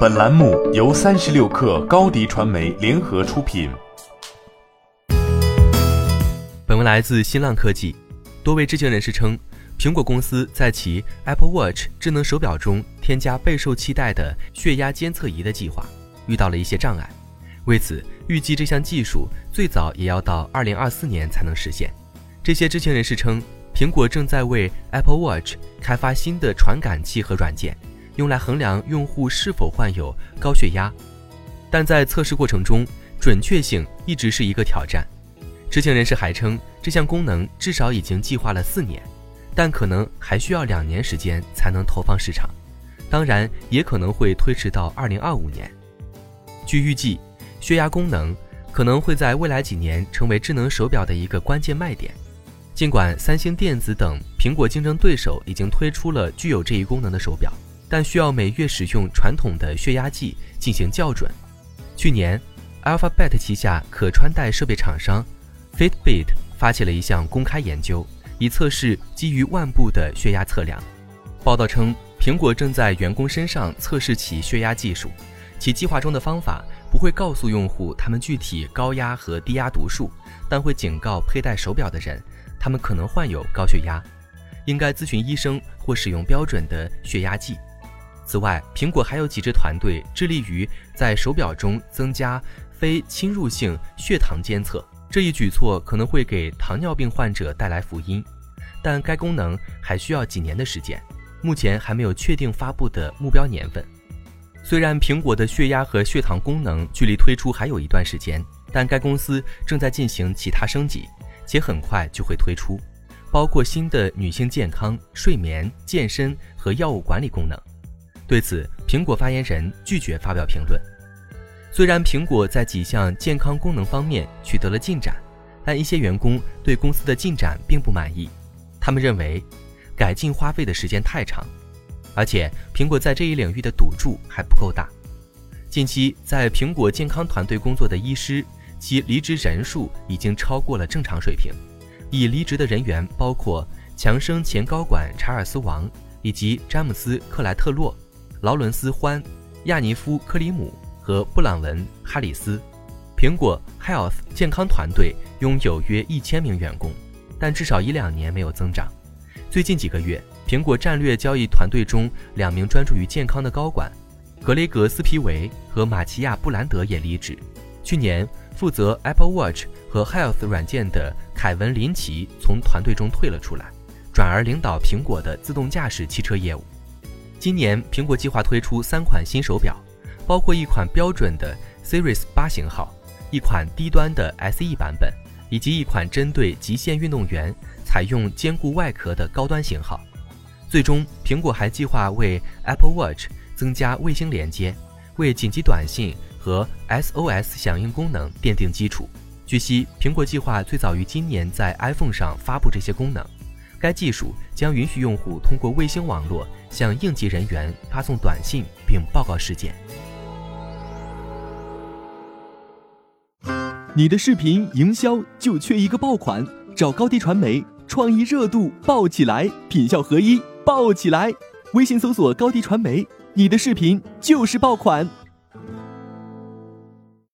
本栏目由三十六氪高低传媒联合出品。本文来自新浪科技。多位知情人士称，苹果公司在其 Apple Watch 智能手表中添加备受期待的血压监测仪的计划遇到了一些障碍。为此，预计这项技术最早也要到二零二四年才能实现。这些知情人士称。苹果正在为 Apple Watch 开发新的传感器和软件，用来衡量用户是否患有高血压，但在测试过程中，准确性一直是一个挑战。知情人士还称，这项功能至少已经计划了四年，但可能还需要两年时间才能投放市场，当然也可能会推迟到二零二五年。据预计，血压功能可能会在未来几年成为智能手表的一个关键卖点。尽管三星电子等苹果竞争对手已经推出了具有这一功能的手表，但需要每月使用传统的血压计进行校准。去年，Alphabet 旗下可穿戴设备厂商 Fitbit 发起了一项公开研究，以测试基于腕部的血压测量。报道称，苹果正在员工身上测试其血压技术，其计划中的方法不会告诉用户他们具体高压和低压读数，但会警告佩戴手表的人。他们可能患有高血压，应该咨询医生或使用标准的血压计。此外，苹果还有几支团队致力于在手表中增加非侵入性血糖监测。这一举措可能会给糖尿病患者带来福音，但该功能还需要几年的时间，目前还没有确定发布的目标年份。虽然苹果的血压和血糖功能距离推出还有一段时间，但该公司正在进行其他升级。且很快就会推出，包括新的女性健康、睡眠、健身和药物管理功能。对此，苹果发言人拒绝发表评论。虽然苹果在几项健康功能方面取得了进展，但一些员工对公司的进展并不满意。他们认为，改进花费的时间太长，而且苹果在这一领域的赌注还不够大。近期，在苹果健康团队工作的医师。其离职人数已经超过了正常水平，已离职的人员包括强生前高管查尔斯·王，以及詹姆斯·克莱特洛、劳伦斯·欢、亚尼夫·克里姆和布朗文·哈里斯。苹果 Health 健康团队拥有约一千名员工，但至少一两年没有增长。最近几个月，苹果战略交易团队中两名专注于健康的高管格雷格·斯皮维和马奇亚·布兰德也离职。去年。负责 Apple Watch 和 Health 软件的凯文·林奇从团队中退了出来，转而领导苹果的自动驾驶汽车业务。今年，苹果计划推出三款新手表，包括一款标准的 Series 八型号，一款低端的 SE 版本，以及一款针对极限运动员采用坚固外壳的高端型号。最终，苹果还计划为 Apple Watch 增加卫星连接，为紧急短信。和 SOS 响应功能奠定基础。据悉，苹果计划最早于今年在 iPhone 上发布这些功能。该技术将允许用户通过卫星网络向应急人员发送短信并报告事件。你的视频营销就缺一个爆款，找高低传媒，创意热度爆起来，品效合一爆起来。微信搜索高低传媒，你的视频就是爆款。